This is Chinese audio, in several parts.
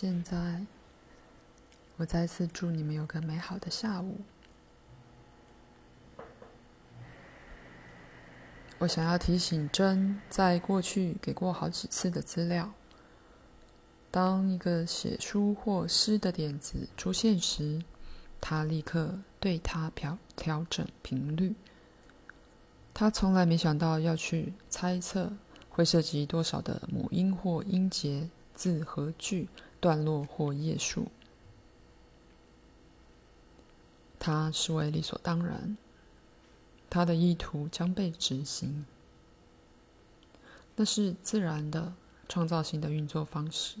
现在，我再次祝你们有个美好的下午。我想要提醒珍，在过去给过好几次的资料。当一个写书或诗的点子出现时，他立刻对它调调整频率。他从来没想到要去猜测会涉及多少的母音或音节、字和句、段落或页数。他视为理所当然。他的意图将被执行，那是自然的、创造性的运作方式。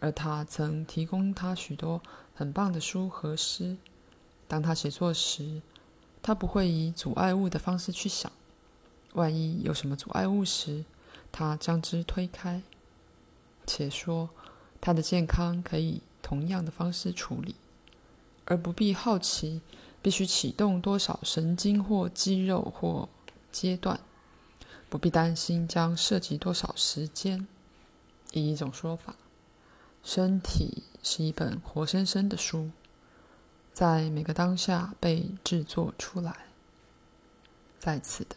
而他曾提供他许多很棒的书和诗。当他写作时，他不会以阻碍物的方式去想。万一有什么阻碍物时，他将之推开。且说他的健康可以同样的方式处理，而不必好奇。必须启动多少神经或肌肉或阶段？不必担心将涉及多少时间。以一种说法，身体是一本活生生的书，在每个当下被制作出来。再次的，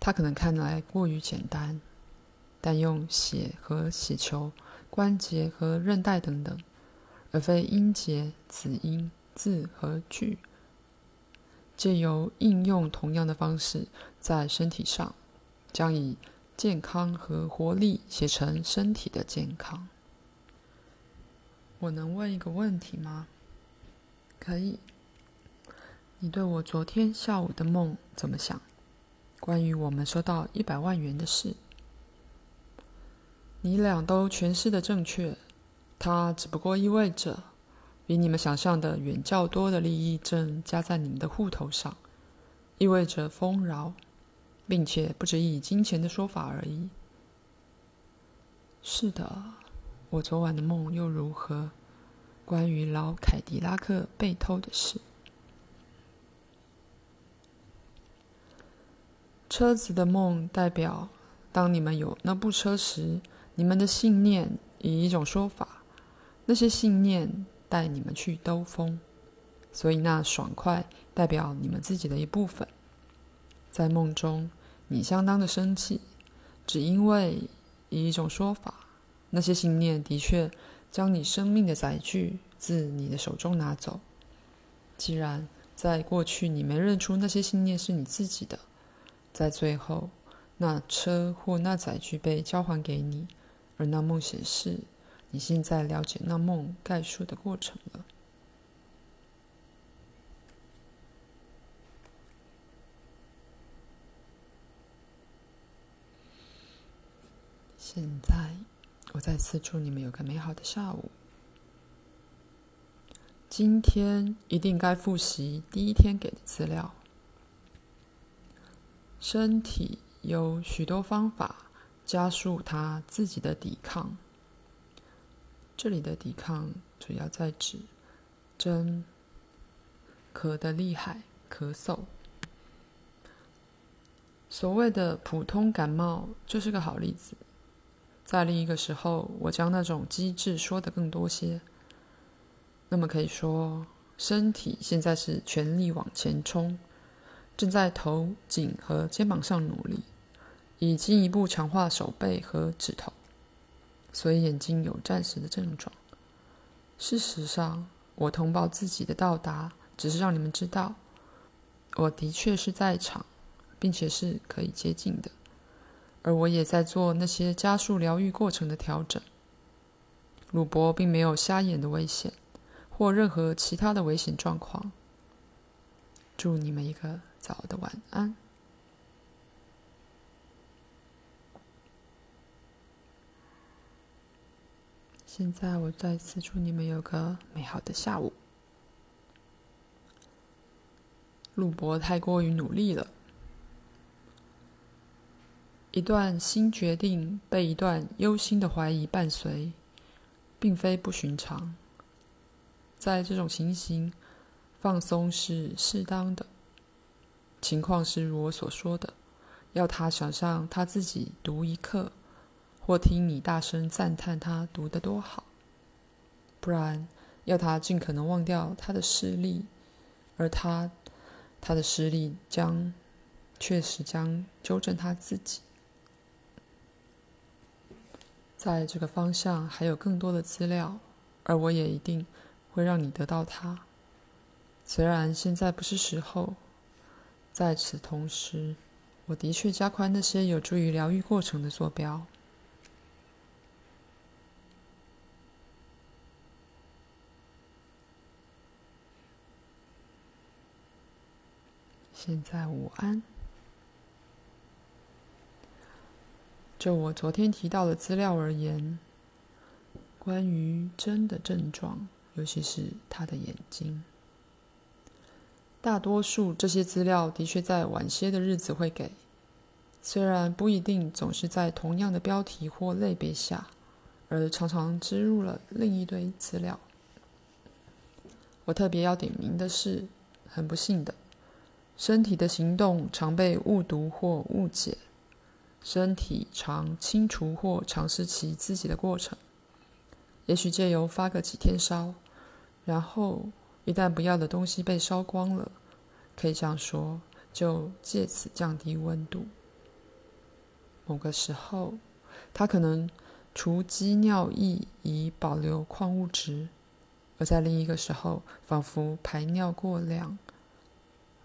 它可能看来过于简单，但用血和血球、关节和韧带等等，而非音节、子音、字和句。借由应用同样的方式，在身体上，将以健康和活力写成身体的健康。我能问一个问题吗？可以。你对我昨天下午的梦怎么想？关于我们收到一百万元的事。你俩都诠释的正确，它只不过意味着。比你们想象的远较多的利益正加在你们的户头上，意味着丰饶，并且不只以金钱的说法而已。是的，我昨晚的梦又如何？关于老凯迪拉克被偷的事。车子的梦代表，当你们有那部车时，你们的信念，以一种说法，那些信念。带你们去兜风，所以那爽快代表你们自己的一部分。在梦中，你相当的生气，只因为以一种说法，那些信念的确将你生命的载具自你的手中拿走。既然在过去你没认出那些信念是你自己的，在最后，那车或那载具被交还给你，而那梦显示。你现在了解那梦概述的过程了。现在，我再次祝你们有个美好的下午。今天一定该复习第一天给的资料。身体有许多方法加速它自己的抵抗。这里的抵抗主要在指真咳得厉害，咳嗽。所谓的普通感冒就是个好例子。在另一个时候，我将那种机制说得更多些。那么可以说，身体现在是全力往前冲，正在头颈和肩膀上努力，以进一步强化手背和指头。所以眼睛有暂时的症状。事实上，我通报自己的到达，只是让你们知道，我的确是在场，并且是可以接近的。而我也在做那些加速疗愈过程的调整。鲁伯并没有瞎眼的危险，或任何其他的危险状况。祝你们一个早的晚安。现在，我再次祝你们有个美好的下午。陆博太过于努力了。一段新决定被一段忧心的怀疑伴随，并非不寻常。在这种情形，放松是适当的。情况是如我所说的，要他想象他自己读一课。或听你大声赞叹他读得多好，不然要他尽可能忘掉他的视力，而他他的视力将确实将纠正他自己。在这个方向还有更多的资料，而我也一定会让你得到它。虽然现在不是时候，在此同时，我的确加宽那些有助于疗愈过程的坐标。现在午安。就我昨天提到的资料而言，关于真的症状，尤其是他的眼睛，大多数这些资料的确在晚些的日子会给，虽然不一定总是在同样的标题或类别下，而常常植入了另一堆资料。我特别要点名的是，很不幸的，身体的行动常被误读或误解。身体常清除或尝试其自己的过程，也许借由发个几天烧，然后一旦不要的东西被烧光了，可以这样说，就借此降低温度。某个时候，它可能除积尿液以保留矿物质，而在另一个时候，仿佛排尿过量。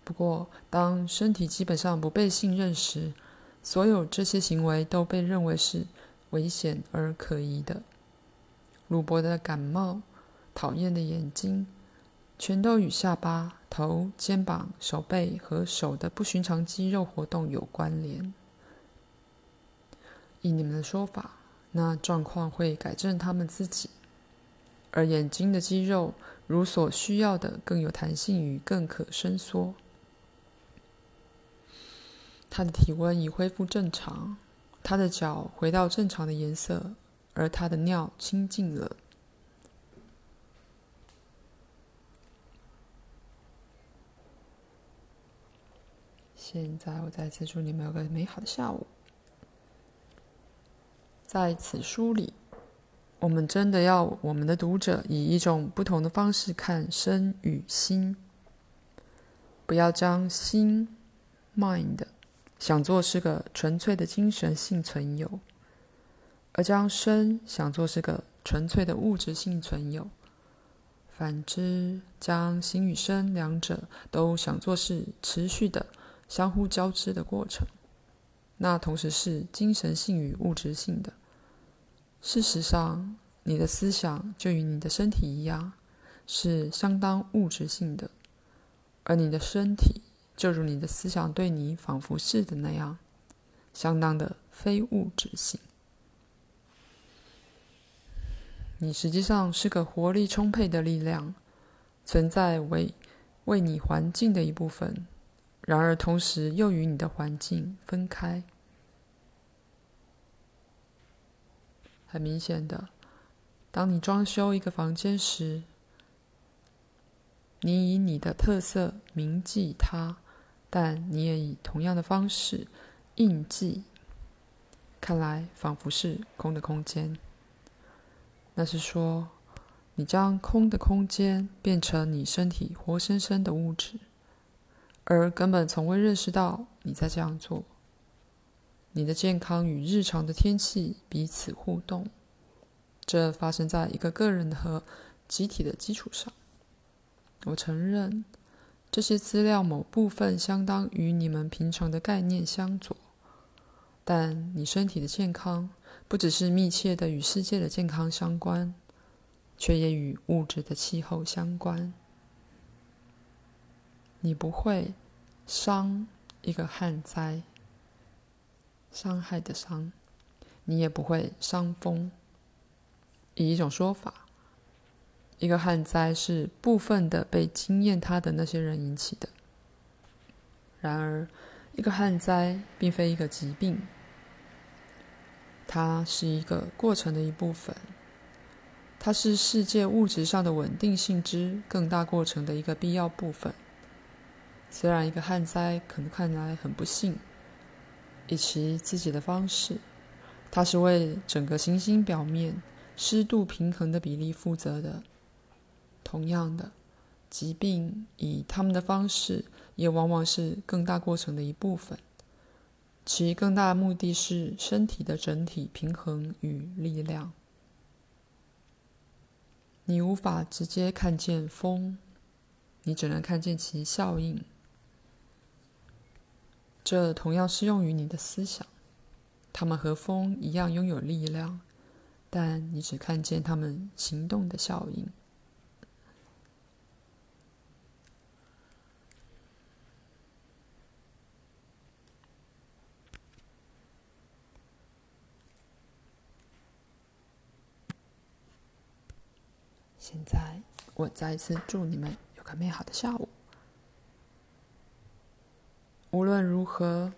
不过，当身体基本上不被信任时，所有这些行为都被认为是危险而可疑的。鲁伯的感冒、讨厌的眼睛，全都与下巴、头、肩膀、手背和手的不寻常肌肉活动有关联。以你们的说法，那状况会改正他们自己，而眼睛的肌肉如所需要的更有弹性与更可伸缩。他的体温已恢复正常，他的脚回到正常的颜色，而他的尿清净了。现在，我再次祝你们有个美好的下午。在此书里，我们真的要我们的读者以一种不同的方式看身与心，不要将心 （mind）。想做是个纯粹的精神性存有，而将身想做是个纯粹的物质性存有；反之，将心与身两者都想做是持续的、相互交织的过程，那同时是精神性与物质性的。事实上，你的思想就与你的身体一样，是相当物质性的，而你的身体。就如你的思想对你仿佛是的那样，相当的非物质性。你实际上是个活力充沛的力量，存在为为你环境的一部分，然而同时又与你的环境分开。很明显的，当你装修一个房间时，你以你的特色铭记它。但你也以同样的方式印记，看来仿佛是空的空间。那是说，你将空的空间变成你身体活生生的物质，而根本从未认识到你在这样做。你的健康与日常的天气彼此互动，这发生在一个个人和集体的基础上。我承认。这些资料某部分相当与你们平常的概念相左，但你身体的健康不只是密切的与世界的健康相关，却也与物质的气候相关。你不会伤一个旱灾，伤害的伤，你也不会伤风。以一种说法。一个旱灾是部分的被经验它的那些人引起的。然而，一个旱灾并非一个疾病，它是一个过程的一部分，它是世界物质上的稳定性之更大过程的一个必要部分。虽然一个旱灾可能看来很不幸，以其自己的方式，它是为整个行星表面湿度平衡的比例负责的。同样的，疾病以他们的方式，也往往是更大过程的一部分。其更大的目的是身体的整体平衡与力量。你无法直接看见风，你只能看见其效应。这同样适用于你的思想，它们和风一样拥有力量，但你只看见它们行动的效应。现在，我再一次祝你们有个美好的下午。无论如何，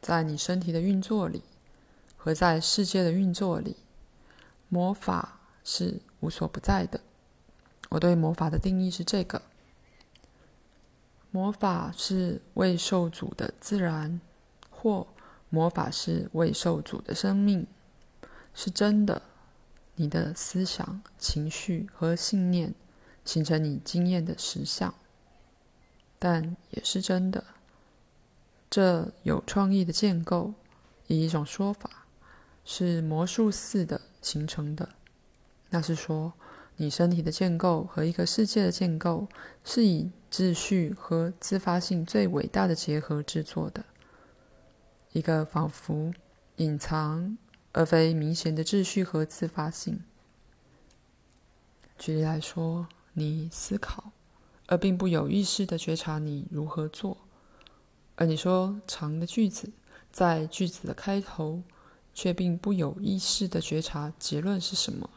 在你身体的运作里和在世界的运作里，魔法是无所不在的。我对魔法的定义是这个：魔法是未受阻的自然，或魔法是未受阻的生命，是真的。你的思想、情绪和信念形成你经验的实相，但也是真的。这有创意的建构，以一种说法，是魔术似的形成的。那是说，你身体的建构和一个世界的建构是以秩序和自发性最伟大的结合制作的，一个仿佛隐藏。而非明显的秩序和自发性。举例来说，你思考，而并不有意识地觉察你如何做；而你说长的句子，在句子的开头，却并不有意识地觉察结论是什么。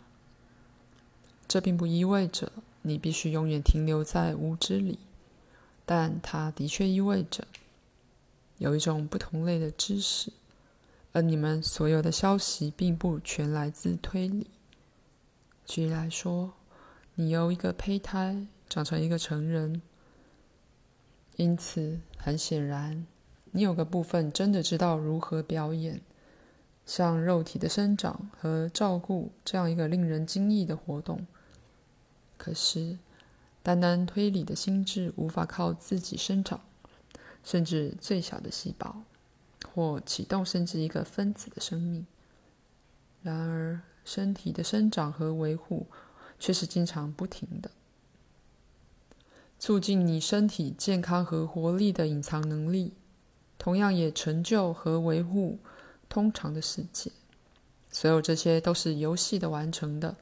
这并不意味着你必须永远停留在无知里，但它的确意味着有一种不同类的知识。而你们所有的消息并不全来自推理。举例来说，你由一个胚胎长成一个成人，因此很显然，你有个部分真的知道如何表演，像肉体的生长和照顾这样一个令人惊异的活动。可是，单单推理的心智无法靠自己生长，甚至最小的细胞。或启动甚至一个分子的生命。然而，身体的生长和维护却是经常不停的。促进你身体健康和活力的隐藏能力，同样也成就和维护通常的世界。所有这些都是游戏的完成的，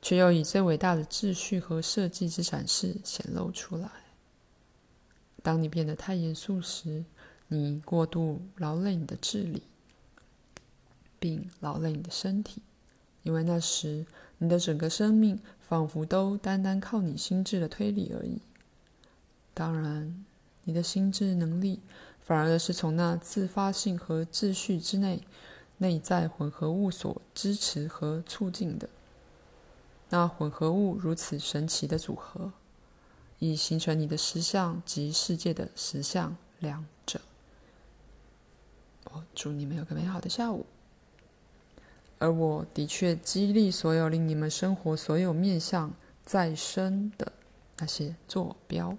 却又以最伟大的秩序和设计之展示显露出来。当你变得太严肃时，你过度劳累你的智力，并劳累你的身体，因为那时你的整个生命仿佛都单单靠你心智的推理而已。当然，你的心智能力反而是从那自发性和秩序之内内在混合物所支持和促进的。那混合物如此神奇的组合，以形成你的实相及世界的实相两。祝你们有个美好的下午。而我的确激励所有令你们生活所有面向再生的那些坐标。